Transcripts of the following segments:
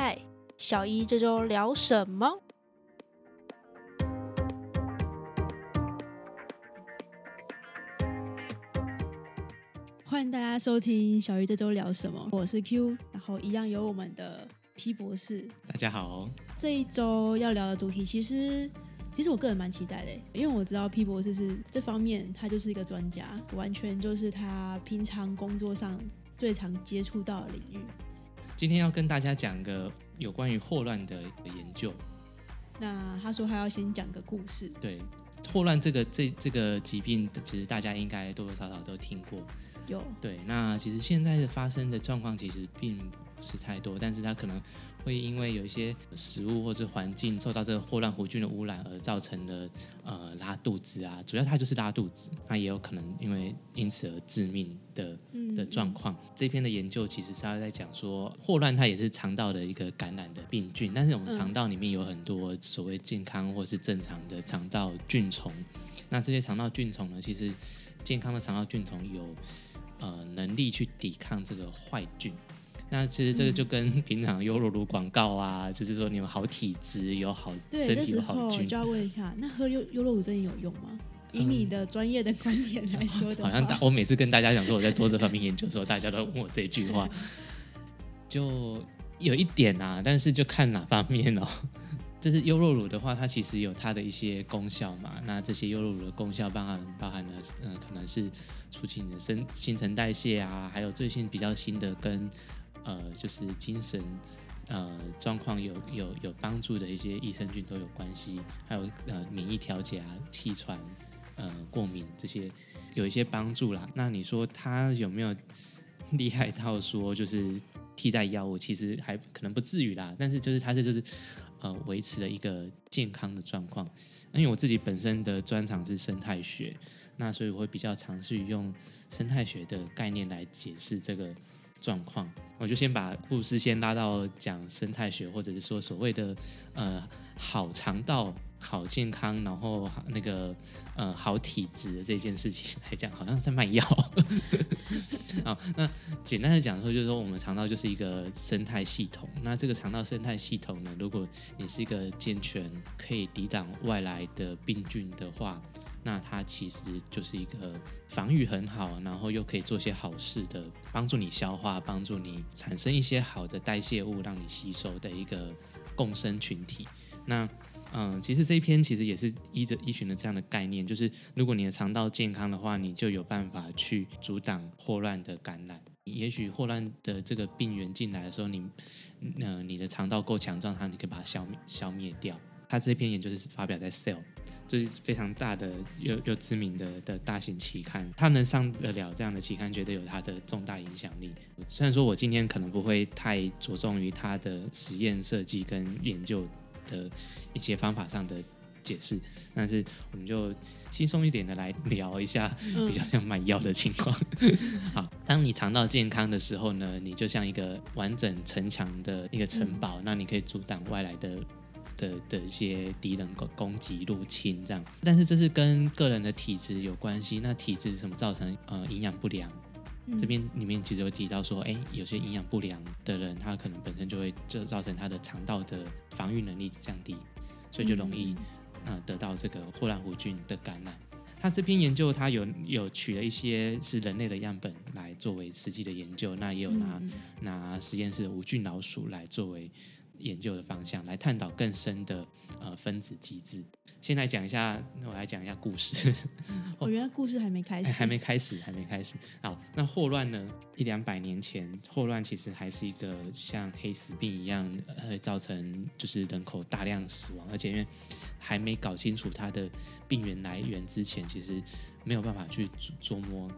嗨，小一这周聊什么？欢迎大家收听小鱼这周聊什么，我是 Q，然后一样有我们的 P 博士。大家好，这一周要聊的主题，其实其实我个人蛮期待的，因为我知道 P 博士是这方面他就是一个专家，完全就是他平常工作上最常接触到的领域。今天要跟大家讲个有关于霍乱的研究。那他说他要先讲个故事。对，霍乱这个这这个疾病，其实大家应该多多少少都听过。有。对，那其实现在的发生的状况其实并不是太多，但是它可能。会因为有一些食物或是环境受到这个霍乱弧菌的污染而造成的呃拉肚子啊，主要它就是拉肚子，那也有可能因为因此而致命的的状况。这篇的研究其实是要在讲说，霍乱它也是肠道的一个感染的病菌，但是我们肠道里面有很多所谓健康或是正常的肠道菌虫，那这些肠道菌虫呢，其实健康的肠道菌虫有呃能力去抵抗这个坏菌。那其实这个就跟平常优酪乳广告啊，就是说你们好体质，有好身体有好菌。就要问一下，那喝优优酪乳真的有用吗？以你的专业的观点来 说的好像大我每次跟大家讲说我在做这方面研究的时候，大家都问我这句话，就有一点啊，但是就看哪方面哦。这是优酪乳的话，它其实有它的一些功效嘛。那这些优酪乳的功效包含包含了，嗯，可能是促进你的新新陈代谢啊，还有最近比较新的跟呃，就是精神呃状况有有有帮助的一些益生菌都有关系，还有呃免疫调节啊、气喘、呃过敏这些有一些帮助啦。那你说它有没有 厉害到说就是替代药物？其实还可能不至于啦。但是就是它是就是呃维持了一个健康的状况。因为我自己本身的专长是生态学，那所以我会比较尝试用生态学的概念来解释这个。状况，我就先把故事先拉到讲生态学，或者是说所谓的呃好肠道、好健康，然后那个呃好体质的这件事情来讲，好像在卖药。好，那简单的讲说，就是说我们肠道就是一个生态系统。那这个肠道生态系统呢，如果你是一个健全、可以抵挡外来的病菌的话。那它其实就是一个防御很好，然后又可以做些好事的，帮助你消化，帮助你产生一些好的代谢物，让你吸收的一个共生群体。那嗯，其实这一篇其实也是依着依循的这样的概念，就是如果你的肠道健康的话，你就有办法去阻挡霍乱的感染。也许霍乱的这个病源进来的时候，你呃你的肠道够强壮，它你可以把它消灭消灭掉。他这篇研究是发表在《Cell》。这是非常大的又又知名的的大型期刊，他能上得了这样的期刊，觉得有它的重大影响力。虽然说我今天可能不会太着重于它的实验设计跟研究的一些方法上的解释，但是我们就轻松一点的来聊一下比较像卖药的情况。好，当你肠道健康的时候呢，你就像一个完整城墙的一个城堡，那你可以阻挡外来的。的的一些敌人攻攻击入侵这样，但是这是跟个人的体质有关系。那体质是什么造成？呃，营养不良。这边里面其实有提到说，哎，有些营养不良的人，他可能本身就会就造成他的肠道的防御能力降低，所以就容易呃得到这个霍乱弧菌的感染。他这篇研究，他有有取了一些是人类的样本来作为实际的研究，那也有拿拿实验室的无菌老鼠来作为。研究的方向来探讨更深的呃分子机制。先来讲一下，我来讲一下故事。我原来故事还没开始，还没开始，还没开始。好，那霍乱呢？一两百年前，霍乱其实还是一个像黑死病一样，会造成就是人口大量死亡，而且因为还没搞清楚它的病源来源之前，其实没有办法去琢磨。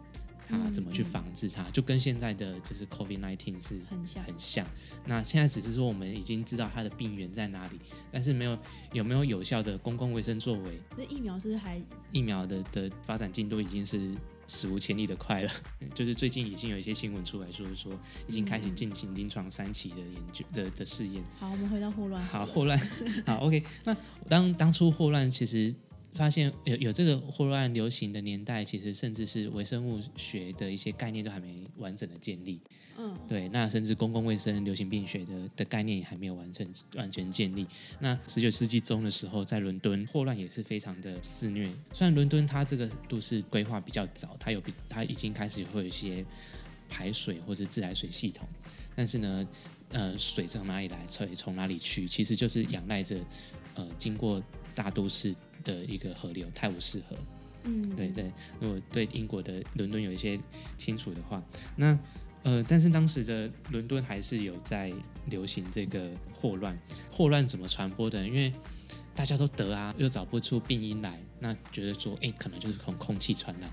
它怎么去防治它，就跟现在的就是 COVID nineteen 是很像很像。那现在只是说我们已经知道它的病源在哪里，但是没有有没有有效的公共卫生作为。那疫苗是还疫苗的的发展进度已经是史无前例的快了。就是最近已经有一些新闻出来说说已经开始进行临床三期的研究的的试验。好，我们回到霍乱。好，霍乱。好，OK。那当当初霍乱其实。发现有有这个霍乱流行的年代，其实甚至是微生物学的一些概念都还没完整的建立。嗯，对，那甚至公共卫生、流行病学的的概念也还没有完成完全建立。那十九世纪中的时候，在伦敦霍乱也是非常的肆虐。虽然伦敦它这个都市规划比较早，它有比它已经开始会有一些排水或者自来水系统，但是呢，呃，水从哪里来，水从哪里去，其实就是仰赖着呃经过大都市的一个河流泰晤士河。嗯，对对，如果对英国的伦敦有一些清楚的话，那呃，但是当时的伦敦还是有在流行这个霍乱。霍乱怎么传播的？因为大家都得啊，又找不出病因来，那觉得说，哎，可能就是从空气传染。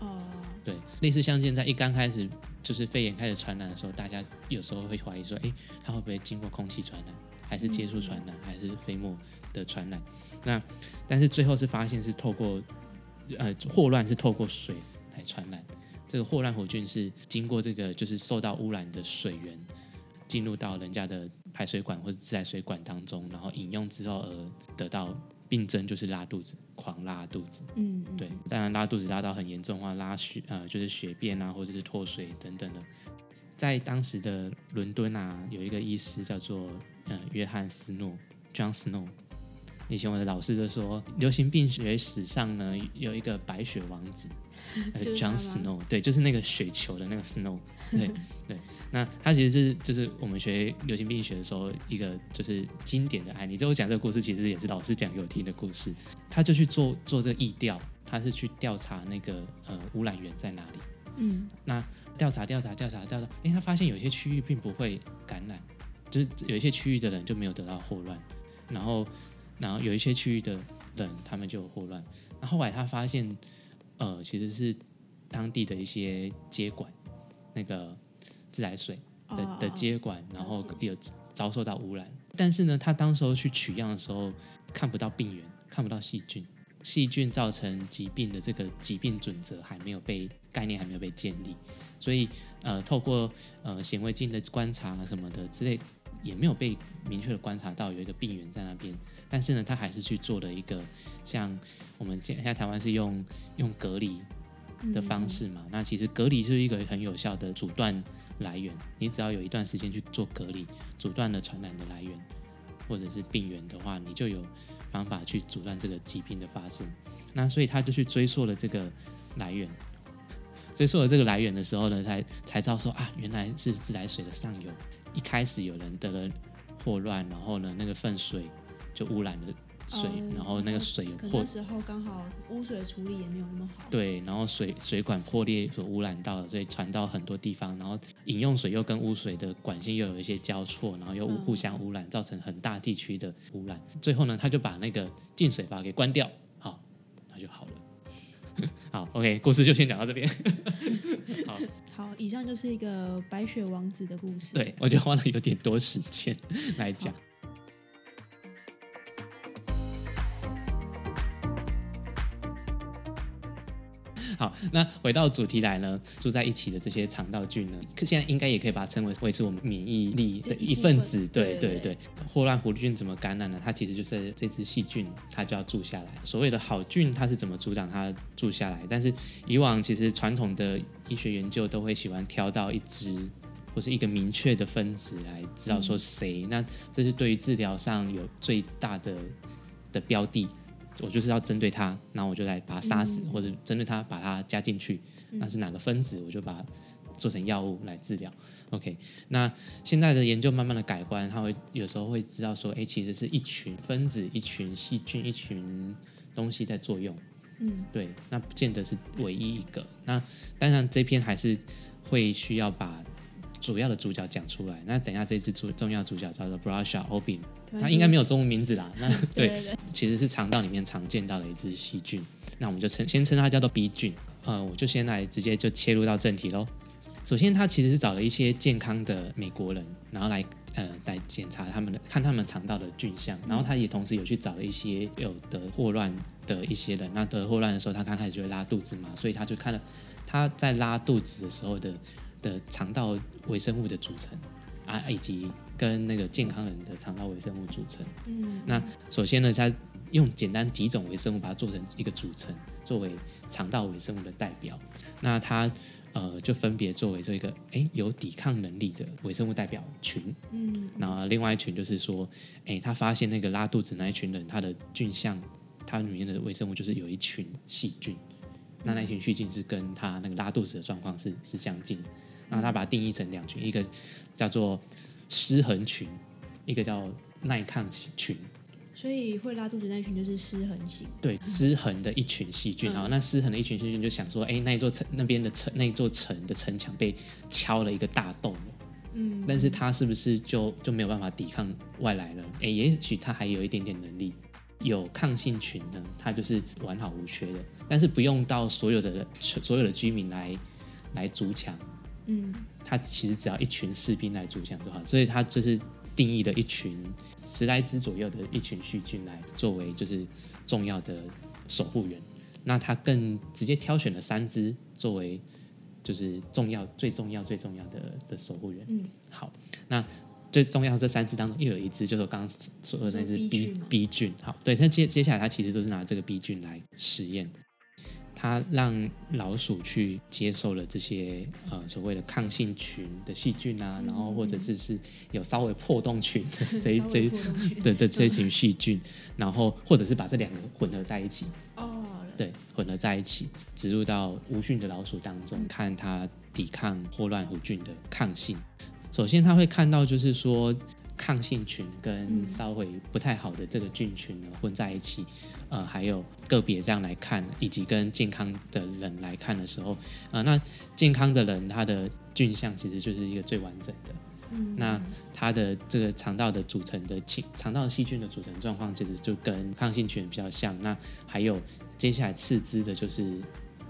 哦，对，类似像现在一刚开始就是肺炎开始传染的时候，大家有时候会怀疑说，哎，它会不会经过空气传染，还是接触传染，还是飞沫的传染？那但是最后是发现是透过呃霍乱是透过水来传染。这个霍乱弧菌是经过这个就是受到污染的水源进入到人家的排水管或者自来水管当中，然后饮用之后而得到病症，就是拉肚子，狂拉肚子。嗯，对，当然拉肚子拉到很严重的话，拉血呃就是血便啊，或者是脱水等等的。在当时的伦敦啊，有一个医师叫做呃约翰斯诺 （John Snow）。以前我的老师就说，流行病学史上呢有一个白雪王子，呃，John Snow，对，就是那个雪球的那个 Snow，对对。那他其实是就是我们学流行病学的时候一个就是经典的案例。这我讲这个故事其实也是老师讲给我听的故事。他就去做做这个疫调，他是去调查那个呃污染源在哪里。嗯，那调查调查调查调查，哎，他发现有些区域并不会感染，就是有一些区域的人就没有得到霍乱，然后。然后有一些区域的人，他们就有霍乱。那后来他发现，呃，其实是当地的一些接管，那个自来水的的接管，然后有遭受到污染。但是呢，他当时候去取样的时候，看不到病源，看不到细菌，细菌造成疾病的这个疾病准则还没有被概念还没有被建立，所以呃，透过呃显微镜的观察什么的之类，也没有被明确的观察到有一个病源在那边。但是呢，他还是去做了一个像我们现现在台湾是用用隔离的方式嘛？那其实隔离就是一个很有效的阻断来源。你只要有一段时间去做隔离，阻断了传染的来源或者是病源的话，你就有方法去阻断这个疾病的发生。那所以他就去追溯了这个来源，追溯了这个来源的时候呢，才才知道说啊，原来是自来水的上游一开始有人得了霍乱，然后呢那个粪水。就污染了水，然后那个水有破，那时候刚好污水处理也没有那么好。对，然后水水管破裂所污染到了，所以传到很多地方，然后饮用水又跟污水的管线又有一些交错，然后又互相污染，造成很大地区的污染。最后呢，他就把那个进水阀给关掉，好，那就好了。好，OK，故事就先讲到这边。好，好，以上就是一个白雪王子的故事。对，我觉得花了有点多时间 来讲。好，那回到主题来呢，住在一起的这些肠道菌呢，现在应该也可以把它称为维持我们免疫力的一份子。对对对，霍乱弧菌怎么感染呢？它其实就是这只细菌，它就要住下来。所谓的好菌，它是怎么阻挡它住下来？但是以往其实传统的医学研究都会喜欢挑到一只或是一个明确的分子来知道说谁，那这是对于治疗上有最大的的标的。我就是要针对它，然后我就来把它杀死，或者针对它把它加进去，那是哪个分子，我就把它做成药物来治疗。OK，那现在的研究慢慢的改观，它会有时候会知道说，哎，其实是一群分子、一群细菌、一群东西在作用。嗯，对，那不见得是唯一一个。那当然这篇还是会需要把主要的主角讲出来。那等下这次主重要主角叫做 Brusha Obin。它应该没有中文名字啦。那对，其实是肠道里面常见到的一只细菌。那我们就称先称它叫做 B 菌。呃，我就先来直接就切入到正题喽。首先，他其实是找了一些健康的美国人，然后来呃来检查他们的看他们肠道的菌相。然后他也同时有去找了一些有得霍乱的一些人。那得霍乱的时候，他刚开始就会拉肚子嘛，所以他就看了他在拉肚子的时候的的肠道微生物的组成啊，以及。跟那个健康人的肠道微生物组成。嗯，那首先呢，他用简单几种微生物把它做成一个组成，作为肠道微生物的代表。那它呃就分别作为这一个哎有抵抗能力的微生物代表群。嗯，然后另外一群就是说，哎，他发现那个拉肚子那一群人，他的菌相，它里面的微生物就是有一群细菌，那那一群细菌是跟他那个拉肚子的状况是是相近的。然后他把它定义成两群，一个叫做失衡群，一个叫耐抗群。所以会拉肚子那群就是失衡型。对，失衡的一群细菌。然后那失衡的一群细菌就想说，哎，那一座城那边的城那一座城的城墙被敲了一个大洞了。嗯，但是它是不是就就没有办法抵抗外来了？哎，也许它还有一点点能力。有抗性群呢，它就是完好无缺的，但是不用到所有的所有的居民来来筑墙，嗯，它其实只要一群士兵来筑墙就好，所以他就是定义了一群十来只左右的一群细菌来作为就是重要的守护员。那他更直接挑选了三只作为就是重要最重要最重要的的守护员。嗯，好，那最重要的这三只当中，又有一只就是我刚刚说的那只 B B 菌吗 B 菌。好，对，那接接下来他其实都是拿这个 B 菌来实验。它让老鼠去接受了这些呃所谓的抗性群的细菌啊，然后或者是是有稍微破洞群的 这这的的这一群细菌，然后或者是把这两个混合在一起，哦，对，混合在一起，植入到无菌的老鼠当中，看它抵抗霍乱弧菌的抗性。首先，它会看到就是说抗性群跟嗯。稍微不太好的这个菌群呢混在一起，呃，还有个别这样来看，以及跟健康的人来看的时候，呃，那健康的人他的菌相其实就是一个最完整的。嗯，那它的这个肠道的组成的情，肠道细菌的组成状况，其实就跟抗性群比较像。那还有接下来次之的就是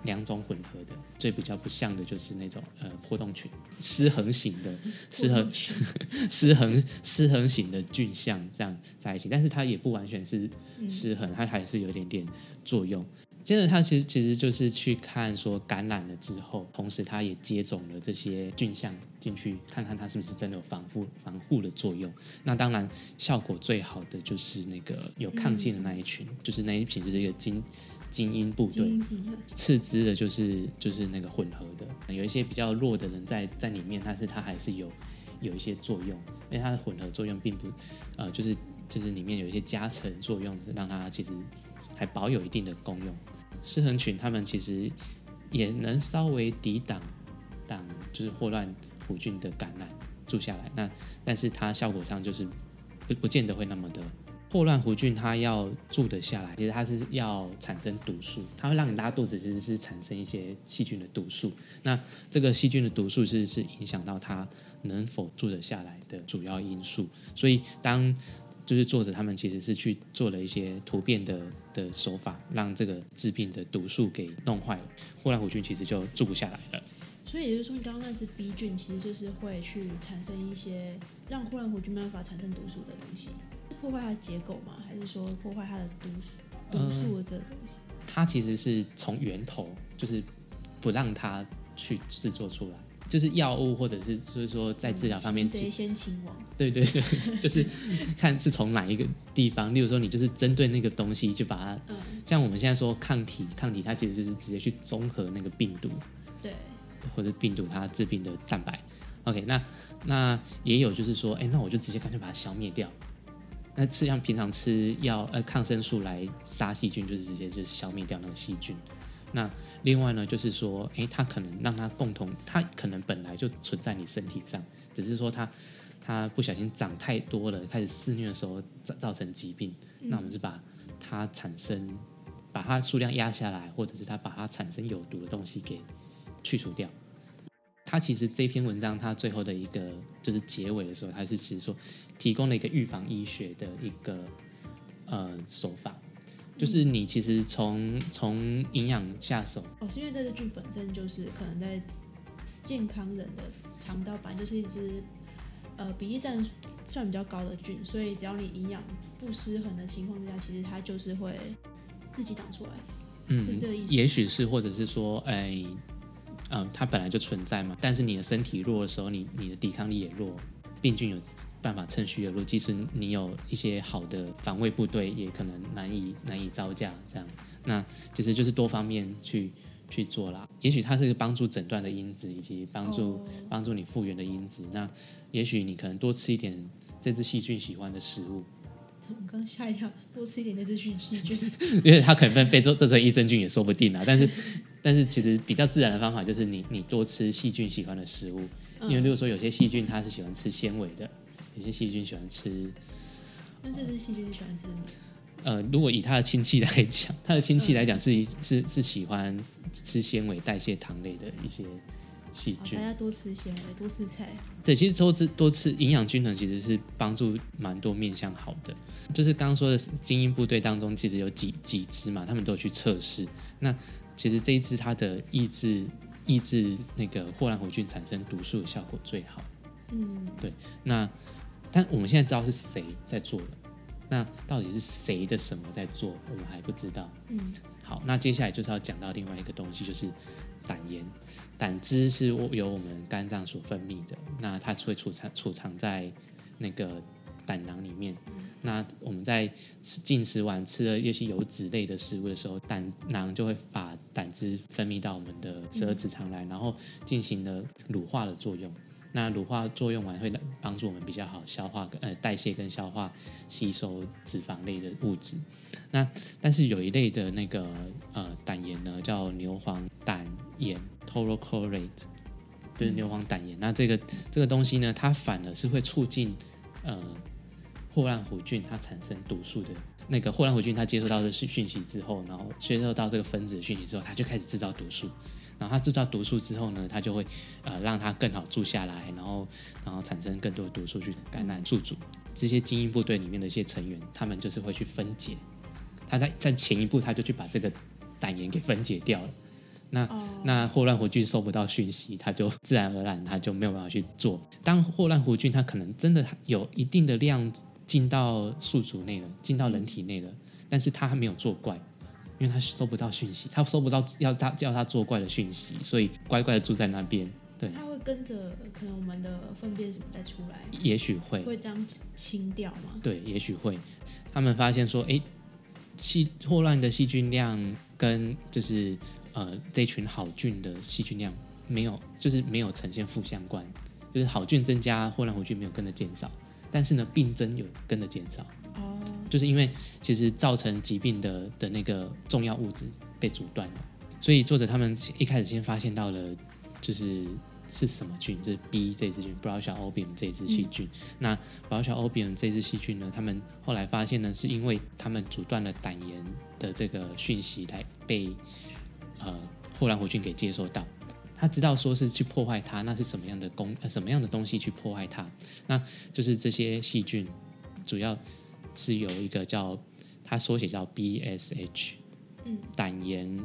两种混合的，最比较不像的就是那种呃破洞群失衡型的失衡 失衡失衡型的菌相这样在一起，但是它也不完全是嗯失衡，它还是有一点点作用。接着，它其实其实就是去看说感染了之后，同时它也接种了这些菌相进去，看看它是不是真的有防护防护的作用。那当然，效果最好的就是那个有抗性的那一群，就是那一群就是一个精精英部队。次之的就是就是那个混合的，有一些比较弱的人在在里面，但是它还是有有一些作用，因为它的混合作用并不呃就是就是里面有一些加成作用，让它其实还保有一定的功用。失衡群他们其实也能稍微抵挡挡就是霍乱弧菌的感染住下来，那但是它效果上就是不不见得会那么的。霍乱弧菌它要住得下来，其实它是要产生毒素，它会让你拉肚子，其实是产生一些细菌的毒素。那这个细菌的毒素是是影响到它能否住得下来的主要因素。所以当就是作者他们其实是去做了一些突变的的手法，让这个致病的毒素给弄坏了，霍乱弧菌其实就住不下来了。所以也就是说，你刚刚那只 B 菌其实就是会去产生一些让霍乱弧菌没办法产生毒素的东西，破坏它的结构吗？还是说破坏它的毒素毒素的这个东西？它其实是从源头，就是不让它去制作出来，就是药物或者是就是说在治疗方面擒贼先擒王，对对对，就是看是从哪一个地方，例如说你就是针对那个东西就把它，嗯，像我们现在说抗体，抗体它其实就是直接去综合那个病毒对，或者病毒它致病的蛋白。OK，那那也有就是说，哎，那我就直接干脆把它消灭掉。那吃像平常吃药呃抗生素来杀细菌，就是直接就是消灭掉那个细菌。那另外呢，就是说，诶，它可能让它共同，它可能本来就存在你身体上，只是说它它不小心长太多了，开始肆虐的时候造造成疾病。那我们是把它产生，把它数量压下来，或者是它把它产生有毒的东西给去除掉。它其实这篇文章它最后的一个就是结尾的时候，它是其实说提供了一个预防医学的一个呃手法，就是你其实从从营养下手，哦，是因为这只菌本身就是可能在健康人的肠道本来就是一只呃比例占算比较高的菌，所以只要你营养不失衡的情况之下，其实它就是会自己长出来。嗯，是这个意思也许是，或者是说，哎，嗯、它本来就存在嘛，但是你的身体弱的时候，你你的抵抗力也弱，病菌有办法趁虚而入。即使你有一些好的防卫部队，也可能难以难以招架。这样，那其实就是多方面去去做啦。也许它是一个帮助诊断的因子，以及帮助、哦帮助你复原的因子。那也许你可能多吃一点这只细菌喜欢的食物，我刚吓一跳，多吃一点那只细细菌。因为它可能被做这成益生菌也说不定啊。但是但是其实比较自然的方法就是你你多吃细菌喜欢的食物，因为如果说有些细菌它是喜欢吃纤维的，有些细菌喜欢吃那这只细菌喜欢吃什么？呃，如果以它的亲戚来讲，它的亲戚来讲是是是喜欢吃纤维、代谢糖类的一些细，菌大。家多吃纤维，多吃菜。对，其实多吃多吃营养均衡其实是帮助蛮多面向好的。就是刚刚说的精英部队当中，其实有几几只嘛，他们都有去测试。那其实这一支它的抑制抑制那个霍乱弧菌产生毒素的效果最好。嗯，对那但我们现在知道是谁在做了，那到底是谁的什么在做，我们还不知道。嗯，好，那接下来就是要讲到另外一个东西，就是胆盐。胆汁是由我们肝脏所分泌的，那它会储藏储藏在那个胆囊里面。那我们在吃进食完吃了一些油脂类的食物的时候，胆囊就会把胆汁分泌到我们的十二指肠来，然后进行了乳化的作用。那乳化作用完会帮助我们比较好消化呃代谢跟消化吸收脂肪类的物质。那但是有一类的那个呃胆盐呢，叫牛磺胆盐 （taurochorate），就是牛磺胆盐。那这个这个东西呢，它反而是会促进呃霍乱弧菌它产生毒素的。那个霍乱弧菌它接收到这讯讯息之后，然后接收到这个分子的讯息之后，它就开始制造毒素。然后它制造毒素之后呢，它就会呃让它更好住下来，然后然后产生更多的毒素去感染宿主。这些精英部队里面的一些成员，他们就是会去分解。他在在前一步他就去把这个胆盐给分解掉了。那、哦，那霍乱弧菌收不到讯息，它就自然而然它就没有办法去做。当霍乱弧菌它可能真的有一定的量进到宿主内了，进到人体内了，但是他还没有作怪，因为他收不到讯息，他收不到要他要他作怪的讯息，所以乖乖的住在那边。对他会跟着可能我们的粪便什么再出来，也许会，会这样清掉吗？对，也许会。他们发现说，哎，细霍乱的细菌量跟就是呃这群好菌的细菌量没有，就是没有呈现负相关，就是好菌增加，霍乱弧菌没有跟着减少，但是呢，病症有跟着减少，哦，就是因为其实造成疾病的的那个重要物质被阻断了，所以作者他们一开始先发现到了就是。是什么菌？就是 B 这支菌 b r o s h a opium 这支细菌。那 b r o s h a opium 这支细菌呢？他们后来发现呢，是因为他们阻断了胆盐的这个讯息，来被呃霍乱弧菌给接收到。他知道说是去破坏它，那是什么样的工、呃、什么样的东西去破坏它？那就是这些细菌主要是有一个叫它缩写叫 BSH，嗯胆盐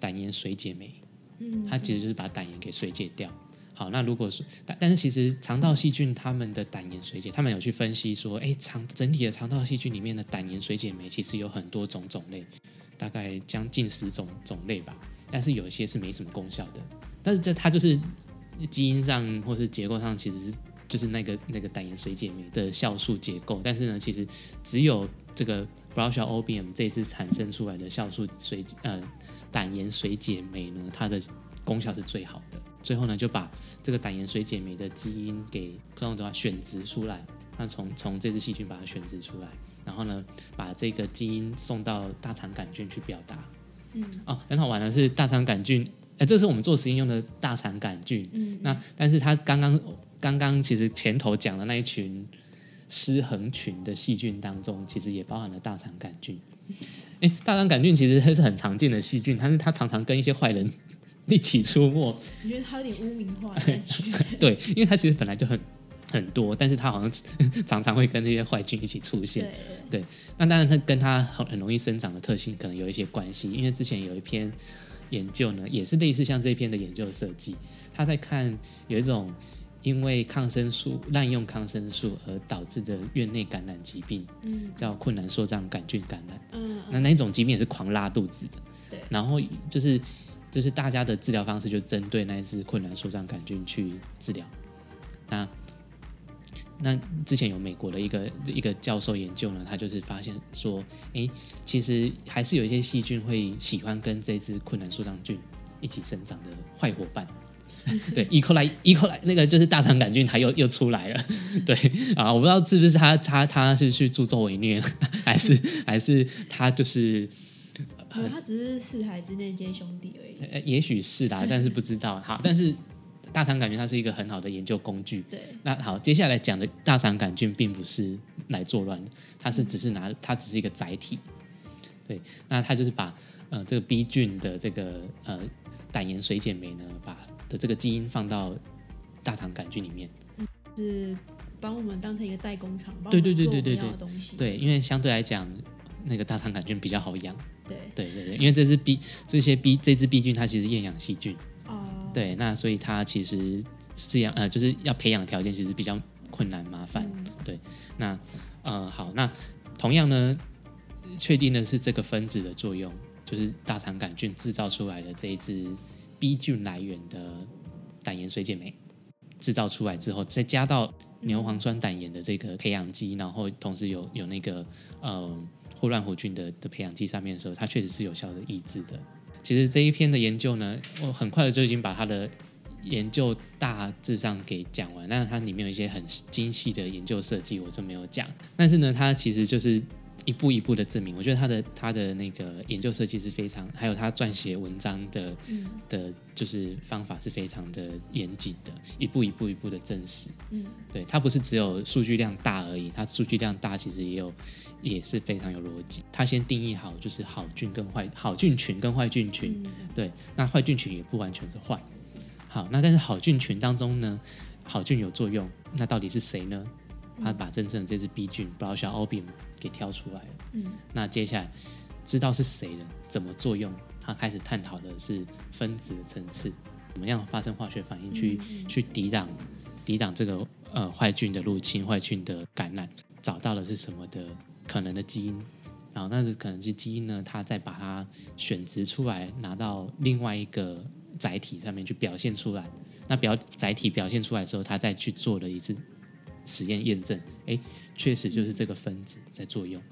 胆盐水解酶。嗯，它其实就是把胆盐给水解掉。好，那如果说，但但是其实肠道细菌它们的胆盐水解，他们有去分析说，哎，肠整体的肠道细菌里面的胆盐水解酶其实有很多种种类，大概将近十种种类吧。但是有一些是没什么功效的，但是这它就是基因上或是结构上其实是就是那个那个胆盐水解酶的酵素结构，但是呢，其实只有这个 b r o s h a obium 这一次产生出来的酵素水呃胆盐水解酶呢，它的功效是最好的。最后呢，就把这个胆盐水解酶的基因给克隆的话选植出来，那从从这只细菌把它选植出来，然后呢，把这个基因送到大肠杆菌去表达。嗯哦，很好玩的是大肠杆菌，哎，这是我们做实验用的大肠杆菌。嗯，那但是它刚刚刚刚其实前头讲的那一群失衡群的细菌当中，其实也包含了大肠杆菌。哎，大肠杆菌其实它是很常见的细菌，但是它常常跟一些坏人一起出没。你觉得它有点污名化的感觉？对，因为它其实本来就很很多，但是它好像 常常会跟这些坏菌一起出现。对，那当然，它跟它很很容易生长的特性可能有一些关系。因为之前有一篇研究呢，也是类似像这篇的研究设计，他在看有一种因为抗生素滥用抗生素而导致的院内感染疾病，嗯叫困难梭状杆菌感染。嗯那那一种疾病也是狂拉肚子的。对然后就是就是大家的治疗方式就针对那一只困难梭状杆菌去治疗。那那之前有美国的一个一个教授研究呢，他就是发现说，诶，其实还是有一些细菌会喜欢跟这只困难树状菌一起生长的坏伙伴。对，E. coli E. coli 那个就是大肠杆菌，它又又出来了。对啊，我不知道是不是他他他是去助纣为虐，还是还是他就是，他只是四海之内皆兄弟而已。呃，也许是啦，但是不知道。好，但是大肠杆菌它是一个很好的研究工具。对，那好，接下来讲的大肠杆菌并不是来作乱的，它是只是拿它只是一个载体。对，那它就是把呃这个 B 菌的这个呃胆盐水解酶呢，把的这个基因放到大肠杆菌里面。是帮我们当成一个代工厂，帮我对对对对对东西。对，因为相对来讲，那个大肠杆菌比较好养。对，对对对，因为这只 B 这些 B 这只 B 菌它其实是厌氧细菌。哦，对，那所以它其实饲养呃就是要培养条件其实比较困难麻烦。嗯那呃好，那同样呢，确定的是这个分子的作用，就是大肠杆菌制造出来的这一支 B 菌来源的胆盐水解酶，制造出来之后，再加到牛磺酸胆盐的这个培养基，然后同时有有那个呃霍乱弧菌的的培养基上面的时候，它确实是有效的抑制的。其实这一篇的研究呢，我很快的就已经把它的研究大致上给讲完，但是它里面有一些很精细的研究设计，我就没有讲。但是呢，它其实就是一步一步的证明。我觉得它的它的那个研究设计是非常，还有它撰写文章的嗯的，就是方法是非常的严谨的，一步一步一步的证实。嗯，对，它不是只有数据量大而已，它数据量大其实也有也是非常有逻辑。他先定义好就是好菌跟坏好菌群跟坏菌群，嗯对，那坏菌群也不完全是坏。好，那但是好菌群当中呢，好菌有作用，那到底是谁呢？他把真正的这只 B 菌 b r o s h a album 给挑出来了。嗯那接下来知道是谁了，怎么作用，他开始探讨的是分子的层次，怎么样发生化学反应去、嗯去抵挡抵挡这个呃坏菌的入侵、坏菌的感染，找到了是什么的可能的基因，然后那是可能是基因呢，它再把它选择出来，拿到另外一个载体上面去表现出来。那表载体表现出来的时候，它再去做了一次实验验证，哎，确实就是这个分子在作用。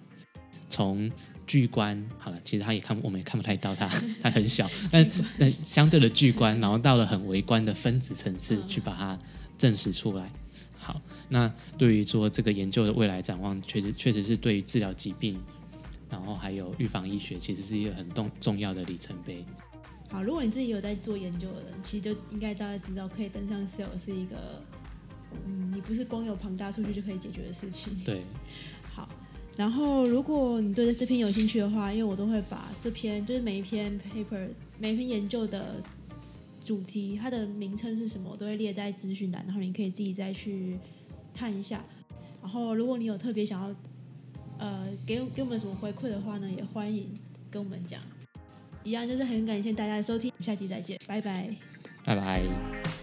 从巨观好了，其实它也看我们也看不太到它，它很小，但但相对的巨观，然后到了很微观的分子层次去把它证实出来。好，那对于说这个研究的未来展望，确实确实是对于治疗疾病，然后还有预防医学，其实是一个很重重要的里程碑。好，如果你自己有在做研究的人，其实就应该大家知道，可以登上 Cell 是一个，嗯，你不是光有庞大数据就可以解决的事情。对，好，然后如果你对这篇有兴趣的话，因为我都会把这篇就是每一篇 paper 每一篇研究的主题，它的名称是什么，我都会列在资讯栏，然后你可以自己再去看一下。然后如果你有特别想要呃给给我们什么回馈的话呢，也欢迎跟我们讲。一样就是很感谢大家的收听，下期再见，拜拜。拜拜。